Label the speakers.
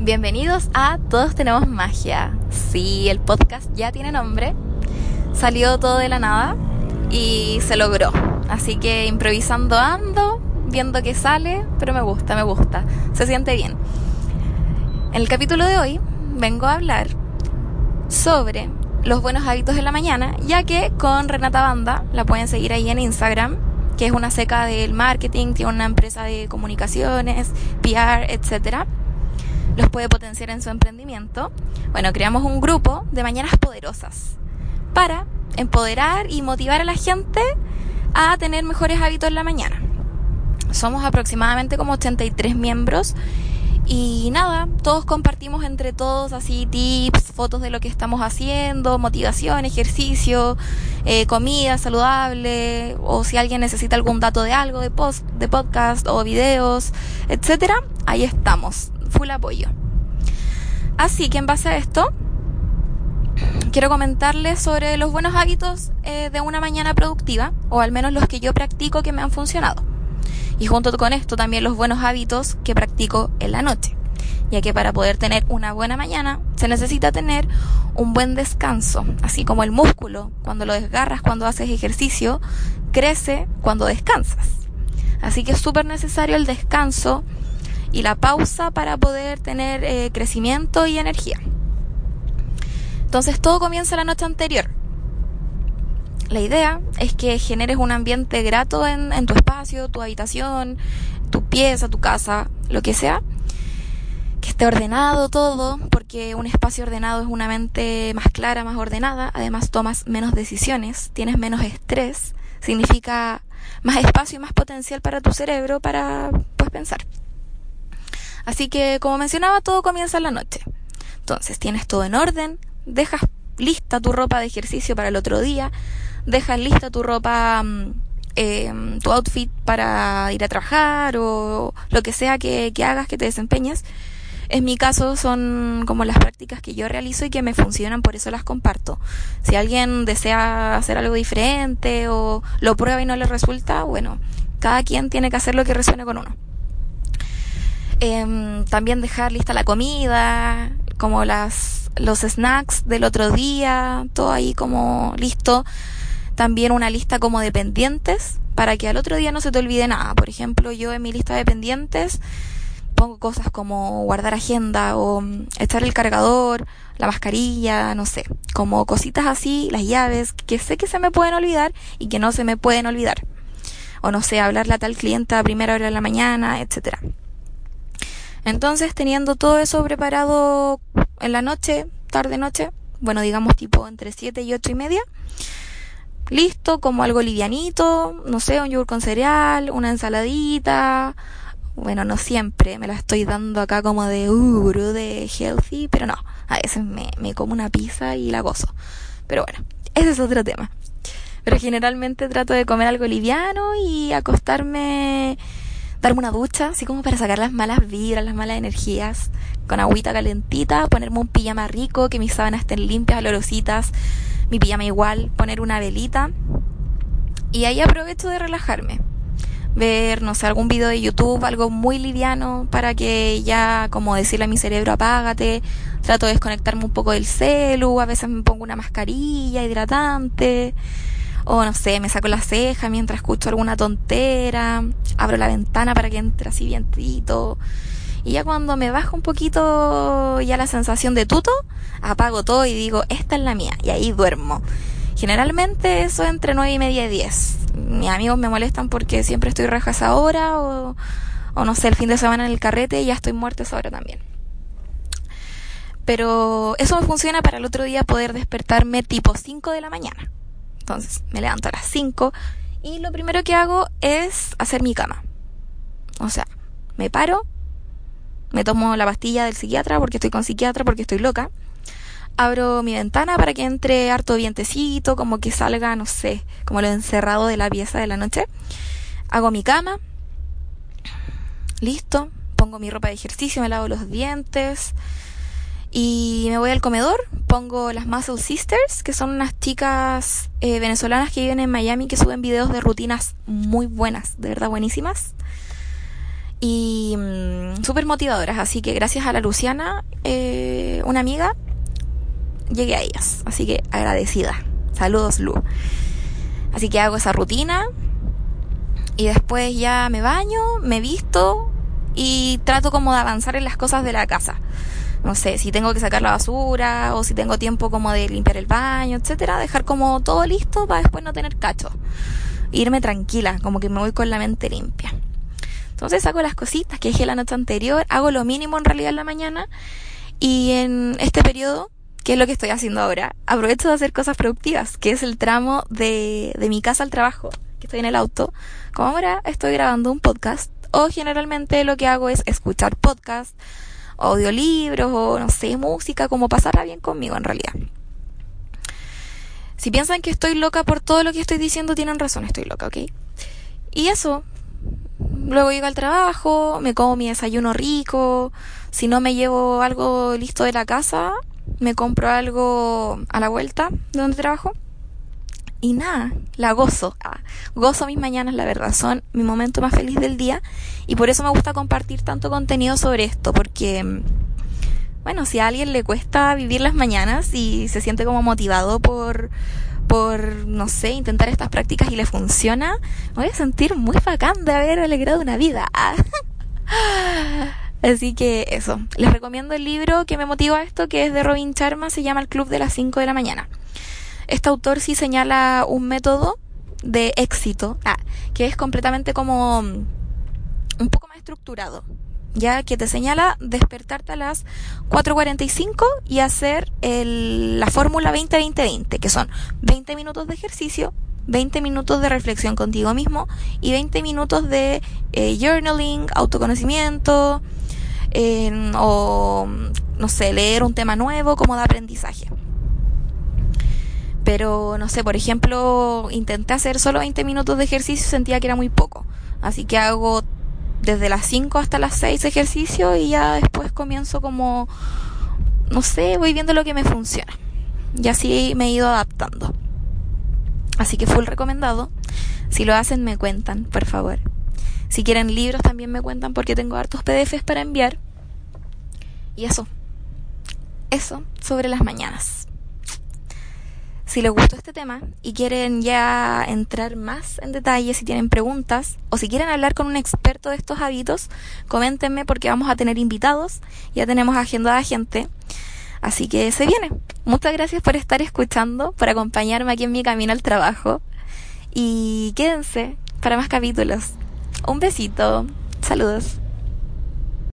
Speaker 1: Bienvenidos a Todos Tenemos Magia. Sí, el podcast ya tiene nombre. Salió todo de la nada y se logró. Así que improvisando ando, viendo que sale, pero me gusta, me gusta. Se siente bien. En el capítulo de hoy vengo a hablar sobre los buenos hábitos de la mañana, ya que con Renata Banda, la pueden seguir ahí en Instagram, que es una seca del marketing, tiene una empresa de comunicaciones, PR, etcétera los puede potenciar en su emprendimiento. Bueno, creamos un grupo de mañanas poderosas para empoderar y motivar a la gente a tener mejores hábitos en la mañana. Somos aproximadamente como 83 miembros y nada, todos compartimos entre todos así tips, fotos de lo que estamos haciendo, motivación, ejercicio, eh, comida saludable, o si alguien necesita algún dato de algo, de, post, de podcast o videos, etcétera, ahí estamos, full apoyo. Así que en base a esto, quiero comentarles sobre los buenos hábitos eh, de una mañana productiva, o al menos los que yo practico que me han funcionado. Y junto con esto también los buenos hábitos que practico en la noche, ya que para poder tener una buena mañana se necesita tener un buen descanso, así como el músculo, cuando lo desgarras cuando haces ejercicio, crece cuando descansas. Así que es súper necesario el descanso y la pausa para poder tener eh, crecimiento y energía. Entonces todo comienza la noche anterior. La idea es que generes un ambiente grato en, tu espacio, tu habitación, tu pieza, tu casa, lo que sea. Que esté ordenado todo, porque un espacio ordenado es una mente más clara, más ordenada. Además tomas menos decisiones, tienes menos estrés. Significa más espacio y más potencial para tu cerebro para pues, pensar. Así que, como mencionaba, todo comienza en la noche. Entonces, tienes todo en orden, dejas lista tu ropa de ejercicio para el otro día, dejas lista tu ropa, mm, em, tu outfit para ir a trabajar o lo que sea que, que hagas, que te desempeñes. En mi caso son como las prácticas que yo realizo y que me funcionan, por eso las comparto. Si alguien desea hacer algo diferente o lo prueba y no le resulta, bueno, cada quien tiene que hacer lo que resuene con uno. Eh, también dejar lista la comida, como las, los snacks del otro día, todo ahí como listo también una lista como de pendientes para que al otro día no se te olvide nada. Por ejemplo, yo en mi lista de pendientes pongo cosas como guardar agenda o mm, echar el cargador, la mascarilla, no sé, como cositas así, las llaves, que sé que se me pueden olvidar y que no se me pueden olvidar. O no sé, hablarle a tal cliente a primera hora de la mañana, etcétera. Entonces, teniendo todo eso preparado en la noche, tarde noche, bueno, digamos tipo entre 7 y 8 y media, listo, como algo livianito, no sé, un yogur con cereal, una ensaladita. Bueno, no siempre me la estoy dando acá como de uh, de healthy, pero no, a veces me, me como una pizza y la gozo. Pero bueno, ese es otro tema. Pero generalmente trato de comer algo liviano y acostarme, darme una ducha, así como para sacar las malas vibras, las malas energías, con agüita calentita, ponerme un pijama rico, que mis sábanas estén limpias, olorositas, mi pijama igual, poner una velita. Y ahí aprovecho de relajarme. Ver, no sé, algún video de YouTube, algo muy liviano para que ya, como decirle a mi cerebro, apágate. Trato de desconectarme un poco del celu, a veces me pongo una mascarilla hidratante. O no sé, me saco la ceja mientras escucho alguna tontera. Abro la ventana para que entre así vientito. Y ya cuando me baja un poquito ya la sensación de tuto, apago todo y digo, esta es la mía. Y ahí duermo. Generalmente eso entre 9 y media y 10. Mis amigos me molestan porque siempre estoy raja esa hora o, o no sé, el fin de semana en el carrete y ya estoy muerta esa hora también. Pero eso me funciona para el otro día poder despertarme tipo 5 de la mañana. Entonces me levanto a las 5 y lo primero que hago es hacer mi cama. O sea, me paro, me tomo la pastilla del psiquiatra porque estoy con psiquiatra, porque estoy loca. Abro mi ventana para que entre harto vientecito, como que salga, no sé, como lo encerrado de la pieza de la noche. Hago mi cama. Listo. Pongo mi ropa de ejercicio, me lavo los dientes. Y me voy al comedor, pongo las Muscle Sisters, que son unas chicas eh, venezolanas que viven en Miami que suben videos de rutinas muy buenas, de verdad buenísimas y mm, súper motivadoras. Así que gracias a la Luciana, eh, una amiga, llegué a ellas. Así que agradecida. Saludos, Lu. Así que hago esa rutina y después ya me baño, me visto y trato como de avanzar en las cosas de la casa. No sé, si tengo que sacar la basura o si tengo tiempo como de limpiar el baño, etcétera, dejar como todo listo para después no tener cacho. Irme tranquila, como que me voy con la mente limpia. Entonces saco las cositas que dejé la noche anterior, hago lo mínimo en realidad en la mañana y en este periodo, que es lo que estoy haciendo ahora, aprovecho de hacer cosas productivas, que es el tramo de, de mi casa al trabajo, que estoy en el auto. Como ahora estoy grabando un podcast, o generalmente lo que hago es escuchar podcasts, audiolibros o no sé, música, como pasarla bien conmigo en realidad. Si piensan que estoy loca por todo lo que estoy diciendo, tienen razón, estoy loca, ¿ok? Y eso, Luego llego al trabajo, me como mi desayuno rico. Si no me llevo algo listo de la casa, me compro algo a la vuelta de donde trabajo. Y nada, la gozo. Ah, gozo mis mañanas, la verdad. Son mi momento más feliz del día. Y por eso me gusta compartir tanto contenido sobre esto. Porque, bueno, si a alguien le cuesta vivir las mañanas y se siente como motivado por, por, no sé, intentar estas prácticas y le funciona, me voy a sentir muy bacán de haber alegrado una vida. Así que eso, les recomiendo el libro que me motiva a esto, que es de Robin Charma, se llama El Club de las 5 de la mañana. Este autor sí señala un método de éxito, ah, que es completamente como un poco más estructurado ya que te señala despertarte a las 4.45 y hacer el, la fórmula 20-20-20, que son 20 minutos de ejercicio, 20 minutos de reflexión contigo mismo y 20 minutos de eh, journaling, autoconocimiento o, no sé, leer un tema nuevo como de aprendizaje. Pero, no sé, por ejemplo, intenté hacer solo 20 minutos de ejercicio y sentía que era muy poco. Así que hago desde las 5 hasta las 6 ejercicio y ya después comienzo como, no sé, voy viendo lo que me funciona. Y así me he ido adaptando. Así que full recomendado. Si lo hacen me cuentan, por favor. Si quieren libros también me cuentan porque tengo hartos PDFs para enviar. Y eso. Eso sobre las mañanas. Si les gustó este tema y quieren ya entrar más en detalle, si tienen preguntas o si quieren hablar con un experto de estos hábitos, coméntenme porque vamos a tener invitados, ya tenemos agendada gente. Así que se viene. Muchas gracias por estar escuchando, por acompañarme aquí en mi camino al trabajo y quédense para más capítulos. Un besito. Saludos.